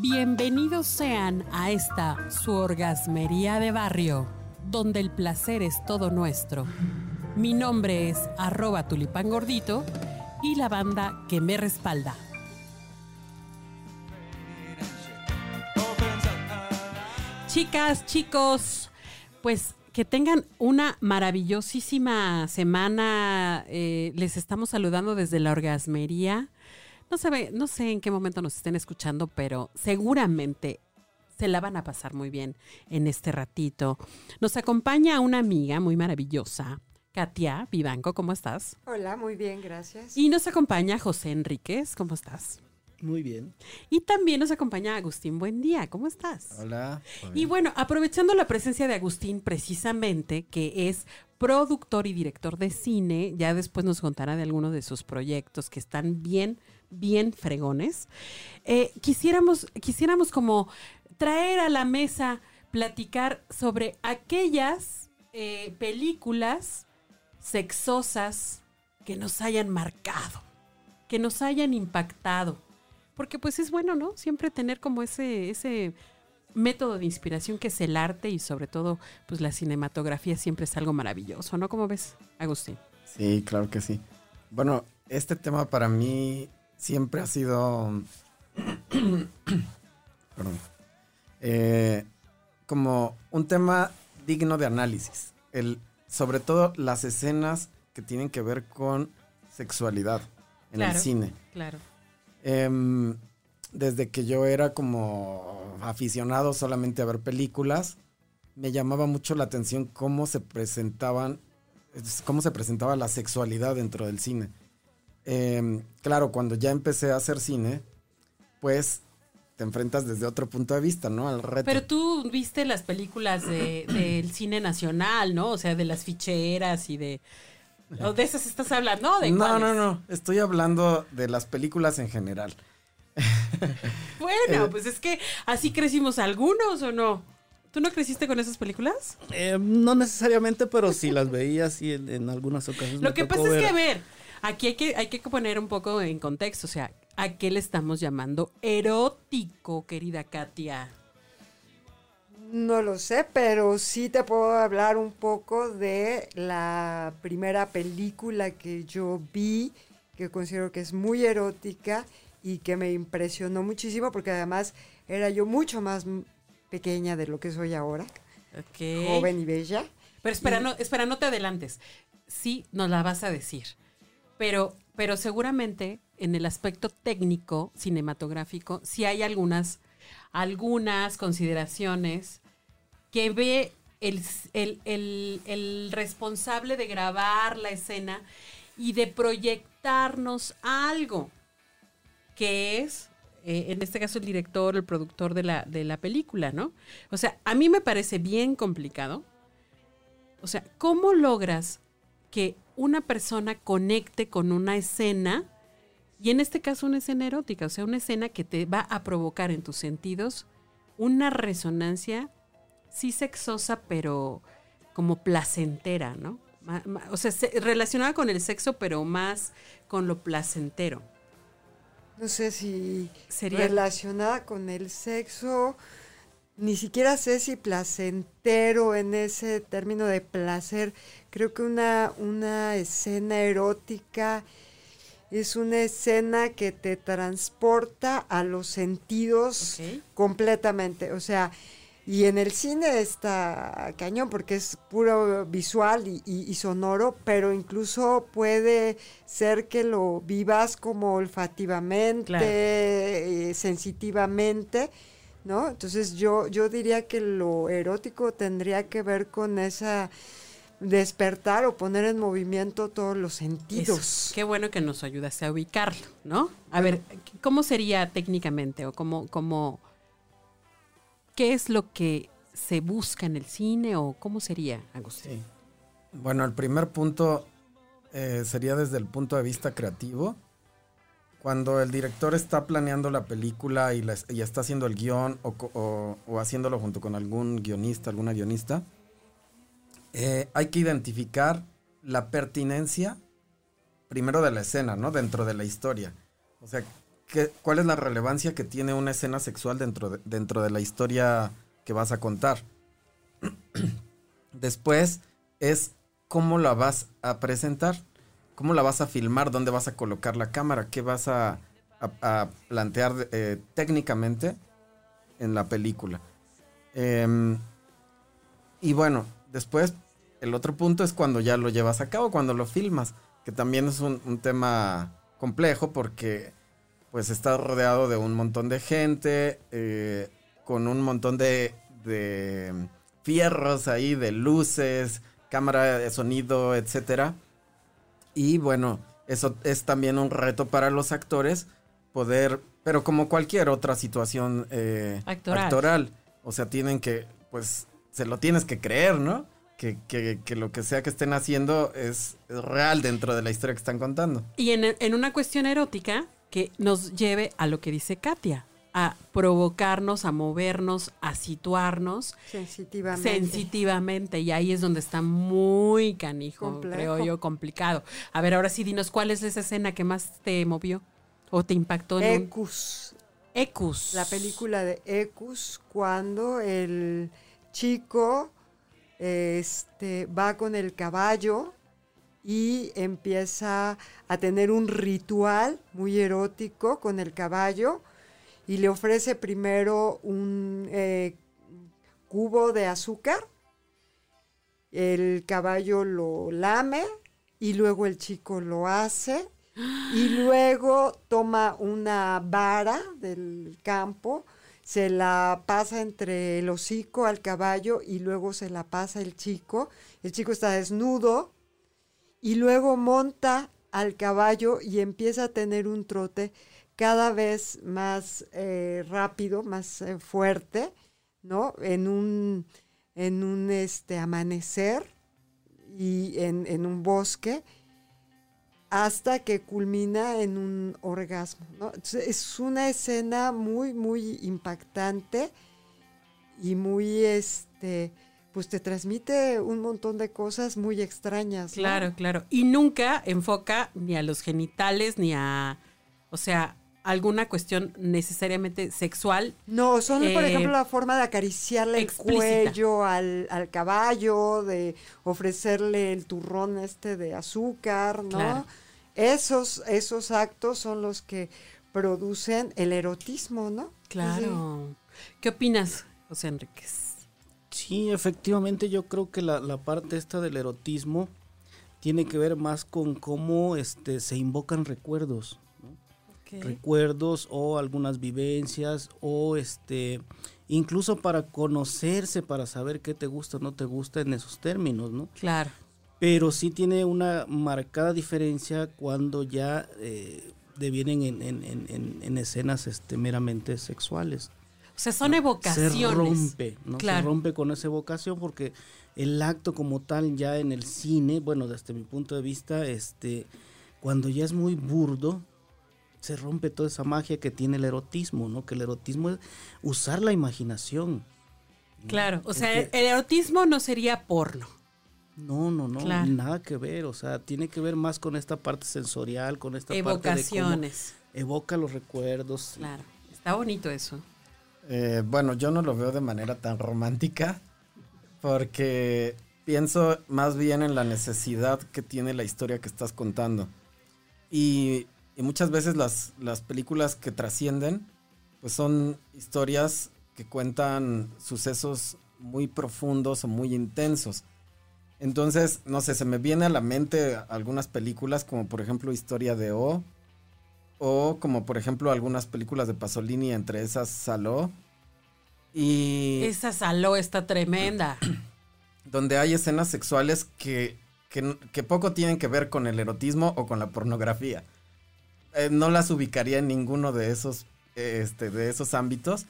Bienvenidos sean a esta su orgasmería de barrio, donde el placer es todo nuestro. Mi nombre es arroba tulipán gordito y la banda que me respalda. Chicas, chicos, pues que tengan una maravillosísima semana. Eh, les estamos saludando desde la orgasmería. No sé, no sé en qué momento nos estén escuchando, pero seguramente se la van a pasar muy bien en este ratito. Nos acompaña una amiga muy maravillosa, Katia Vivanco, ¿cómo estás? Hola, muy bien, gracias. Y nos acompaña José Enríquez, ¿cómo estás? Muy bien. Y también nos acompaña Agustín Buen día, ¿cómo estás? Hola. Y bueno, aprovechando la presencia de Agustín precisamente, que es productor y director de cine, ya después nos contará de algunos de sus proyectos que están bien, bien fregones. Eh, quisiéramos, quisiéramos como traer a la mesa, platicar sobre aquellas eh, películas sexosas que nos hayan marcado, que nos hayan impactado porque pues es bueno, ¿no? Siempre tener como ese, ese método de inspiración que es el arte y sobre todo pues la cinematografía siempre es algo maravilloso, ¿no? ¿Cómo ves, Agustín? Sí, claro que sí. Bueno, este tema para mí siempre ha sido... Perdón. Eh, como un tema digno de análisis. El, sobre todo las escenas que tienen que ver con sexualidad en el cine. Claro. Em, desde que yo era como aficionado solamente a ver películas, me llamaba mucho la atención cómo se presentaban, cómo se presentaba la sexualidad dentro del cine. Em, claro, cuando ya empecé a hacer cine, pues te enfrentas desde otro punto de vista, ¿no? Al reto. Pero tú viste las películas del cine nacional, ¿no? O sea, de las ficheras y de ¿O de esas estás hablando? ¿De no, no, no. Estoy hablando de las películas en general. bueno, eh, pues es que así crecimos algunos o no. ¿Tú no creciste con esas películas? Eh, no necesariamente, pero sí las veía así en, algunas ocasiones. Lo que pasa es que, a ver, aquí hay que, hay que poner un poco en contexto. O sea, ¿a qué le estamos llamando erótico, querida Katia? No lo sé, pero sí te puedo hablar un poco de la primera película que yo vi, que considero que es muy erótica y que me impresionó muchísimo porque además era yo mucho más pequeña de lo que soy ahora. Joven y bella. Pero espera, no, espera, no te adelantes. Sí, nos la vas a decir. Pero, pero seguramente en el aspecto técnico, cinematográfico, sí hay algunas algunas consideraciones que ve el, responsable de grabar la escena y de proyectarnos algo, que es, eh, en este caso, el director, el productor de la, de la película, ¿no? O sea, a mí me parece bien complicado. O sea, ¿cómo logras que una persona conecte con una escena y en este caso una escena erótica, o sea, una escena que te va a provocar en tus sentidos una resonancia, sí sexosa, pero como placentera, ¿no? O sea, relacionada con el sexo, pero más con lo placentero. No sé si sería relacionada con el sexo, ni siquiera sé si placentero en ese término de placer. Creo que una, una escena erótica es una escena que te transporta a los sentidos completamente. O sea, y en el cine está cañón porque es puro visual y, sonoro, pero incluso puede ser que lo vivas como olfativamente, eh, sensitivamente, ¿no? Entonces yo, yo diría que lo erótico tendría que ver con esa despertar o poner en movimiento todos los sentidos. Qué bueno que nos ayudaste a ubicarlo, ¿no? A ver, ¿cómo sería técnicamente o cómo, cómo, qué es lo que se busca en el cine o cómo sería, Agustín? Bueno, el primer punto eh, sería desde el punto de vista creativo. Cuando el director está planeando la película y, está haciendo el guion o, haciéndolo junto con algún guionista, alguna guionista, eh, hay que identificar la pertinencia primero de la escena, ¿no? Dentro de la historia. O sea, cuál es la relevancia que tiene una escena sexual dentro de, dentro de la historia que vas a contar. Después es cómo la vas a presentar, cómo la vas a filmar, dónde vas a colocar la cámara, qué vas a, plantear eh, técnicamente en la película. Em, y bueno, después el otro punto es cuando ya lo llevas a cabo, cuando lo filmas, que también es un, tema complejo porque pues está rodeado de un montón de gente, eh, con un montón de, de fierros ahí, de luces, cámara de sonido, etcétera. Y bueno, eso es también un reto para los actores poder, pero como cualquier otra situación eh, actoral. o sea, tienen que, pues, se lo tienes que creer, ¿no? Que, que, lo que sea que estén haciendo es, real dentro de la historia que están contando. Y en, en una cuestión erótica que nos lleve a lo que dice Katia a provocarnos, a movernos, a situarnos sensitivamente. sensitivamente. Y ahí es donde está muy canijo, creo yo, complicado. A ver, ahora sí, dinos, ¿cuál es esa escena que más te movió o te impactó? En Ecus. Ecus. La película de Ecus, cuando el chico este, va con el caballo y empieza a tener un ritual muy erótico con el caballo y le ofrece primero un eh, cubo de azúcar, el caballo lo lame y luego el chico lo hace y luego toma una vara del campo, se la pasa entre el hocico al caballo y luego se la pasa el chico. El chico está desnudo y luego monta al caballo y empieza a tener un trote cada vez más eh, rápido, más eh, fuerte, ¿no? En un, en un este, amanecer y en, un bosque hasta que culmina en un orgasmo. ¿no? es una escena muy, muy impactante y muy, este, pues te transmite un montón de cosas muy extrañas. Claro, claro. Y nunca enfoca ni a los genitales ni a, o sea, alguna cuestión necesariamente sexual. No, son, por eh, ejemplo, la forma de acariciarle el cuello al, caballo, de ofrecerle el turrón este de azúcar, ¿no? Esos, esos actos son los que producen el erotismo, ¿no? Claro. ¿Qué opinas, José Enríquez? Sí, efectivamente, yo creo que la, la parte esta del erotismo tiene que ver más con cómo este, se invocan recuerdos recuerdos o algunas vivencias o este incluso para conocerse, para saber qué te gusta o no te gusta en esos términos, ¿no? Claro. Pero sí tiene una marcada diferencia cuando ya eh, devienen en, escenas este, meramente sexuales. O sea, son evocaciones. Se rompe, ¿no? Se rompe con esa evocación porque el acto como tal ya en el cine, bueno, desde mi punto de vista, este, cuando ya es muy burdo, se rompe toda esa magia que tiene el erotismo, ¿no? Que el erotismo es usar la imaginación. Claro, o sea, el erotismo no sería porno. No, no, no, nada que ver, o sea, tiene que ver más con esta parte sensorial, con esta Evocaciones. parte de evoca los recuerdos. Claro, está bonito eso. Eh, bueno, yo no lo veo de manera tan romántica, porque pienso más bien en la necesidad que tiene la historia que estás contando. Y y muchas veces las, las películas que trascienden, pues son historias que cuentan sucesos muy profundos o muy intensos. Entonces, no sé, se me viene a la mente algunas películas como por ejemplo Historia de O, o como por ejemplo algunas películas de Pasolini, entre esas Saló. Y... Esa Saló está tremenda. Donde hay escenas sexuales que, que, que poco tienen que ver con el erotismo o con la pornografía. Eh, no las ubicaría en ninguno de esos, este, de esos ámbitos,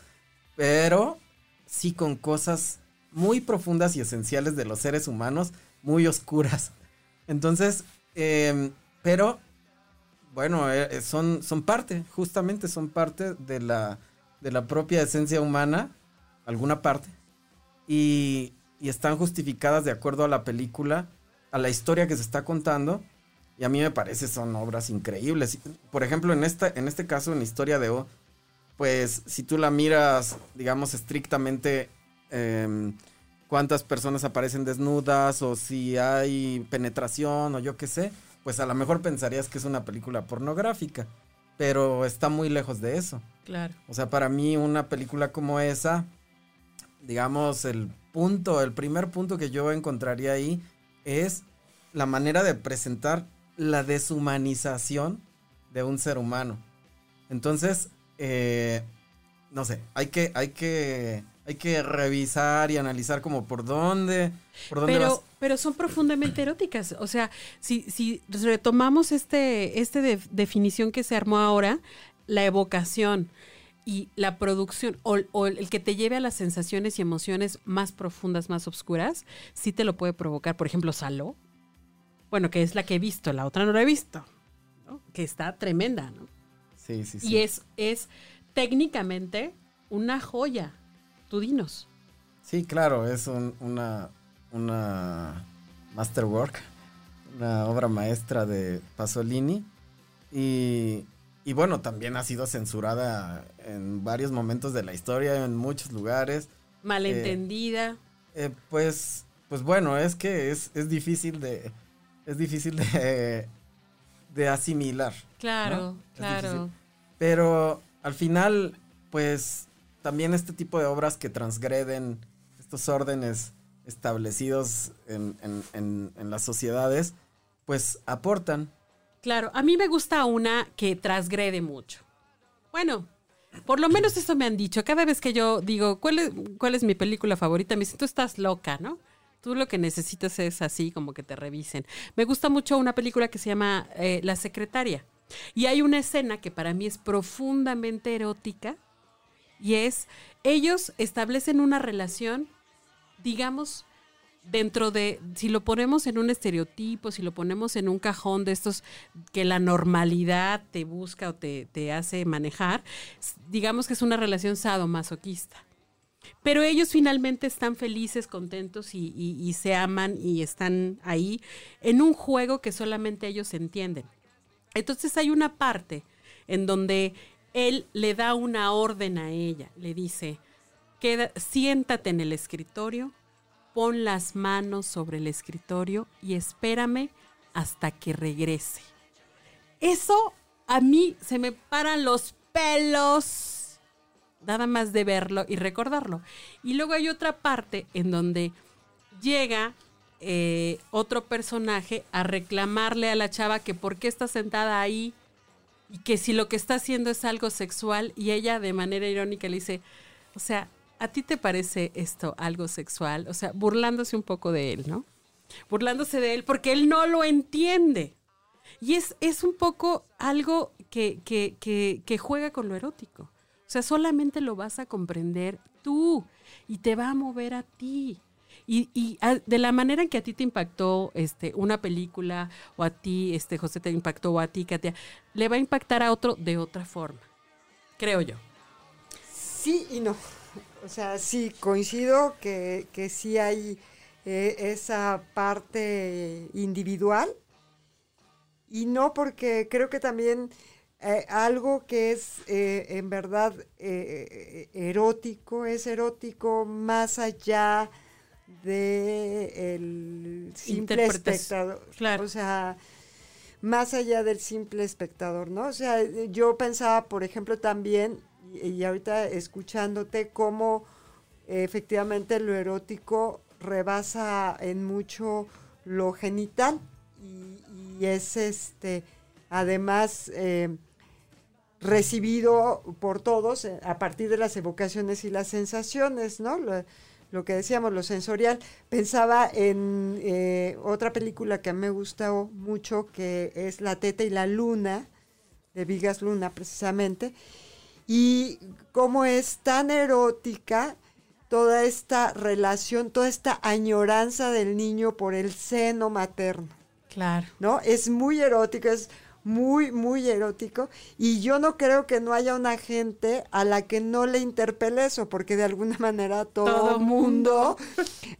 pero sí con cosas muy profundas y esenciales de los seres humanos, muy oscuras. Entonces, em, pero, bueno, eh, son, son parte, justamente son parte de la, de la propia esencia humana, alguna parte, y, y están justificadas de acuerdo a la película, a la historia que se está contando Y a mí me parece son obras increíbles. Por ejemplo, en, esta, en este caso, en Historia de O, pues si tú la miras, digamos, estrictamente, em, cuántas personas aparecen desnudas o si hay penetración o yo qué sé, pues a lo mejor pensarías que es una película pornográfica, pero está muy lejos de eso. Claro. O sea, para mí una película como esa, digamos, el punto, el primer punto que yo encontraría ahí es la manera de presentar la deshumanización de un ser humano. Entonces, eh, no sé, hay que, hay que, hay que revisar y analizar como por dónde, por dónde pero, pero son profundamente eróticas. O sea, si, si retomamos este, este definición que se armó ahora, la evocación y la producción o, o, el que te lleve a las sensaciones y emociones más profundas, más oscuras, sí te lo puede provocar. Por ejemplo, Saló, bueno, que es la que he visto, la otra no la he visto, que está tremenda, ¿no? Sí, sí, sí. Y es, es técnicamente una joya. Tú dinos. Sí, claro, es una, una masterwork, una obra maestra de Pasolini. Y, y, bueno, también ha sido censurada en varios momentos de la historia, en muchos lugares. Malentendida. Eh, pues, pues bueno, es que es, es difícil de, es difícil de, de asimilar. Claro, claro. Pero al final, pues también este tipo de obras que transgreden estos órdenes establecidos en, en, en, las sociedades, pues aportan. Claro, a mí me gusta una que transgrede mucho. Bueno, por lo menos eso me han dicho. Cada vez que yo digo, ¿cuál es, cuál es mi película favorita? Me dicen, tú estás loca, ¿no? Tú lo que necesitas es así, como que te revisen. Me gusta mucho una película que se llama eh, La Secretaria. Y hay una escena que para mí es profundamente erótica. Y es, ellos establecen una relación, digamos, dentro de, si lo ponemos en un estereotipo, si lo ponemos en un cajón de estos que la normalidad te busca o te, te hace manejar, digamos que es una relación sadomasoquista. Pero ellos finalmente están felices, contentos y, se aman y están ahí en un juego que solamente ellos entienden. Entonces hay una parte en donde él le da una orden a ella, le dice, Queda, siéntate en el escritorio, pon las manos sobre el escritorio y espérame hasta que regrese. Eso a mí se me paran los pelos nada más de verlo y recordarlo. Y luego hay otra parte en donde llega eh, otro personaje a reclamarle a la chava que por qué está sentada ahí y que si lo que está haciendo es algo sexual y ella de manera irónica le dice, o sea, ¿a ti te parece esto algo sexual? O sea, burlándose un poco de él, ¿no? Burlándose de él porque él no lo entiende. Y es, es un poco algo que, que, que, que juega con lo erótico. O sea, solamente lo vas a comprender tú y te va a mover a ti. Y, de la manera en que a ti te impactó este, una película, o a ti, este, José, te impactó, o a ti, Katia, le va a impactar a otro de otra forma, creo yo. Sí y no. O sea, sí, coincido que, que sí hay eh, esa parte individual, y no porque creo que también eh, algo que es eh, en verdad eh, erótico, es erótico más allá de el simple espectador. Claro. O sea, más allá del simple espectador, ¿no? O sea, yo pensaba, por ejemplo, también, y, ahorita escuchándote, cómo efectivamente lo erótico rebasa en mucho lo genital y, y es este además recibido por todos eh, a partir de las evocaciones y las sensaciones, ¿no? Lo, que decíamos, lo sensorial. Pensaba en eh, otra película que me gustó mucho, que es La Teta y la Luna, de Vigas Luna precisamente, y cómo es tan erótica toda esta relación, toda esta añoranza del niño por el seno materno. Claro. ¿No? Es muy erótica, es muy, muy erótico. Y yo no creo que no haya una gente a la que no le interpele eso, porque de alguna manera todo, mundo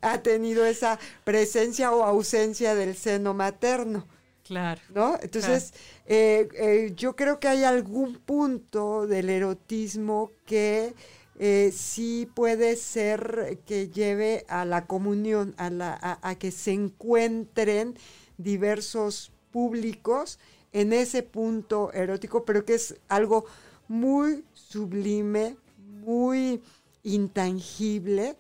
ha tenido esa presencia o ausencia del seno materno. Claro. ¿No? Entonces, eh, eh, yo creo que hay algún punto del erotismo que eh, sí puede ser que lleve a la comunión, a, la, a, que se encuentren diversos públicos en ese punto erótico, pero que es algo muy sublime, muy intangible,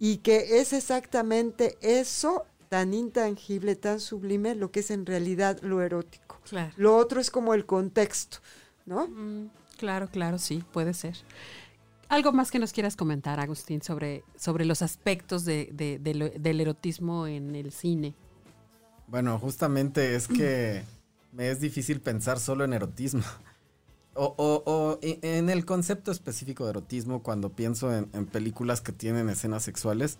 y que es exactamente eso tan intangible, tan sublime, lo que es en realidad lo erótico. Lo otro es como el contexto, ¿no? Mm, claro, claro, sí, puede ser. ¿Algo más que nos quieras comentar, Agustín, sobre, sobre los aspectos de, del erotismo en el cine? Bueno, justamente es que me es difícil pensar solo en erotismo. O, o, en el concepto específico de erotismo, cuando pienso en, películas que tienen escenas sexuales,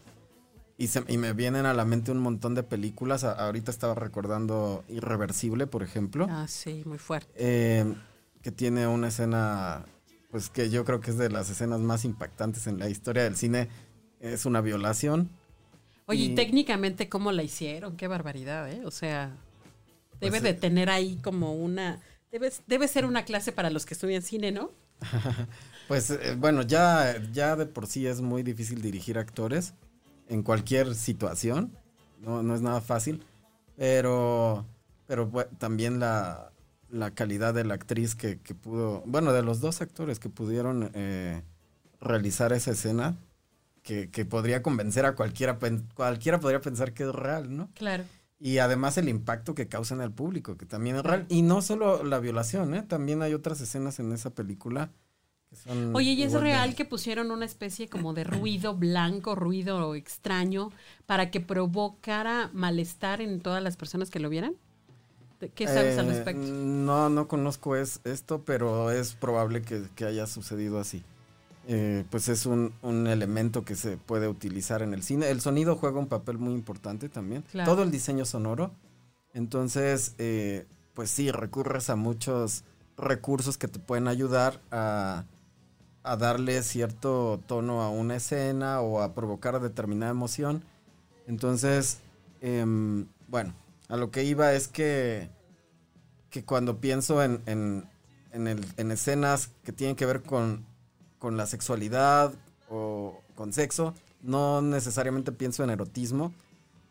y, se, y, me vienen a la mente un montón de películas. ahorita estaba recordando Irreversible, por ejemplo. Ah, sí, muy fuerte. Eh, que tiene una escena pues que yo creo que es de las escenas más impactantes en la historia del cine. Es una violación. Oye, y, técnicamente, ¿cómo la hicieron? Qué barbaridad, ¿eh? O sea, debe pues, de tener ahí como una... Debe, debe ser una clase para los que estudian cine, ¿no? pues eh, bueno, ya, ya de por sí es muy difícil dirigir actores en cualquier situación. No, no es nada fácil. Pero, pero también la, la calidad de la actriz que, pudo, bueno, de los dos actores que pudieron eh, realizar esa escena, que, podría convencer a cualquiera, cualquiera podría pensar que es real, ¿no? Claro. Y además el impacto que causa en el público, que también es real. Y no solo la violación, ¿eh? También hay otras escenas en esa película. Que son Oye, ¿y es real que pusieron una especie como de ruido blanco, ruido extraño, para que provocara malestar en todas las personas que lo vieran? ¿Qué sabes al eh, respecto? No, no conozco es, esto, pero es probable que, haya sucedido así. Eh, pues es un, elemento que se puede utilizar en el cine. El sonido juega un papel muy importante también. Todo el diseño sonoro. Entonces, eh, pues sí, recurres a muchos recursos que te pueden ayudar a, a darle cierto tono a una escena o a provocar determinada emoción. Entonces, em, bueno, a lo que iba es que, que cuando pienso en, en, escenas que tienen que ver con, la sexualidad o con sexo, no necesariamente pienso en erotismo.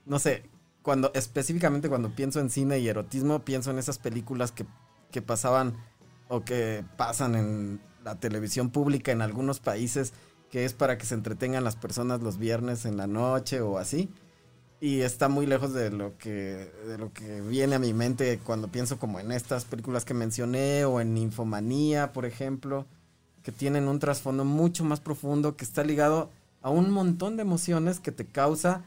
No sé, cuando específicamente cuando pienso en cine y erotismo, pienso en esas películas que, que pasaban o que pasan en la televisión pública en algunos países, que es para que se entretengan las personas los viernes en la noche o así y está muy lejos de lo que de lo que viene a mi mente cuando pienso como en estas películas que mencioné o en Infomanía, por ejemplo, que tienen un trasfondo mucho más profundo que está ligado a un montón de emociones que te causa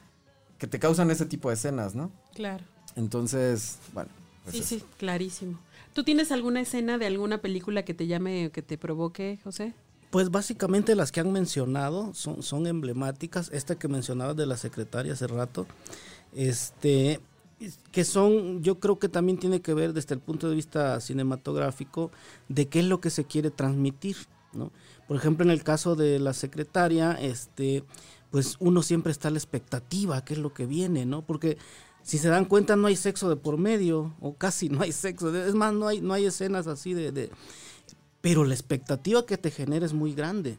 que te causan ese tipo de escenas, ¿no? Claro. Entonces, bueno. Pues sí, sí, clarísimo. ¿Tú tienes alguna escena de alguna película que te llame o que te provoque, José? Pues básicamente las que han mencionado son, son emblemáticas. Esta que mencionabas de la secretaria hace rato, este, que son, yo creo que también tiene que ver desde el punto de vista cinematográfico de qué es lo que se quiere transmitir, ¿no? Por ejemplo, en el caso de la secretaria, este, pues uno siempre está a la expectativa, qué es lo que viene, ¿no? Porque si se dan cuenta no hay sexo de por medio, o casi no hay sexo, es más, no hay, no hay escenas así de pero la expectativa que te genera es muy grande.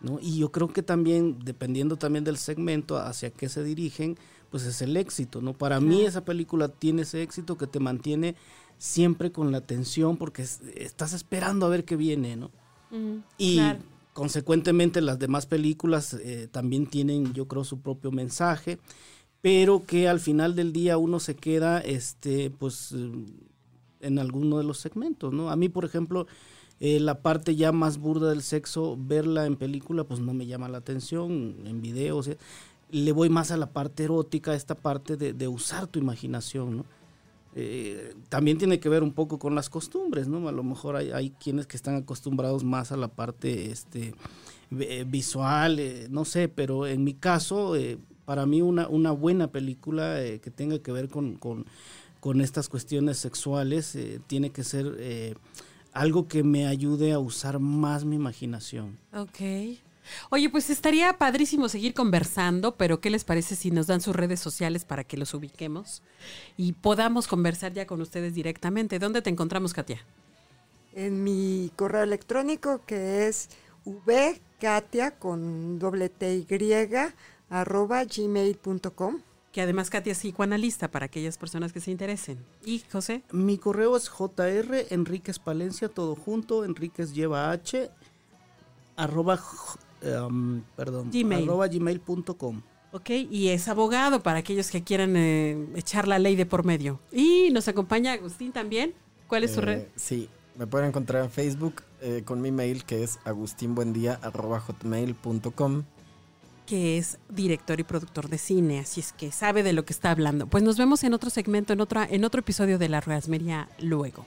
¿no? Y yo creo que también, dependiendo también del segmento hacia qué se dirigen, pues es el éxito. ¿no? Para mí esa película tiene ese éxito que te mantiene siempre con la atención porque estás esperando a ver qué viene. ¿no? Y consecuentemente las demás películas eh, también tienen, yo creo, su propio mensaje, pero que al final del día uno se queda, este, pues, en alguno de los segmentos. ¿no? A mí, por ejemplo, eh, la parte ya más burda del sexo, verla en película, pues no me llama la atención, en video, le voy más a la parte erótica, esta parte de, usar tu imaginación, ¿no? Eh, también tiene que ver un poco con las costumbres, ¿no? A lo mejor hay, quienes que están acostumbrados más a la parte este, eh, visual, no sé, pero en mi caso, para mí una, una buena película que tenga que ver con, con, con estas cuestiones sexuales tiene que ser algo que me ayude a usar más mi imaginación. Ok. Oye, pues estaría padrísimo seguir conversando, pero ¿qué les parece si nos dan sus redes sociales para que los ubiquemos y podamos conversar ya con ustedes directamente? ¿Dónde te encontramos, Katia? En mi correo electrónico que es vkatia con doble t y arroba gmail.com que además Katia es psicoanalista para aquellas personas que se interesen. ¿Y José? Mi correo es jr Enríquez Palencia, todo junto, Enríquez lleva h, arroba Em, perdón, Gmail. arroba gmail.com. Ok, y es abogado para aquellos que quieran eh, echar la ley de por medio. Y nos acompaña Agustín también. ¿Cuál es su red? Eh, sí, me pueden encontrar en Facebook eh, con mi mail que es agustinbuendia.hotmail.com que es director y productor de cine, así es que sabe de lo que está hablando. Pues nos vemos en otro segmento, en, otra, en otro episodio de La Rasmería luego.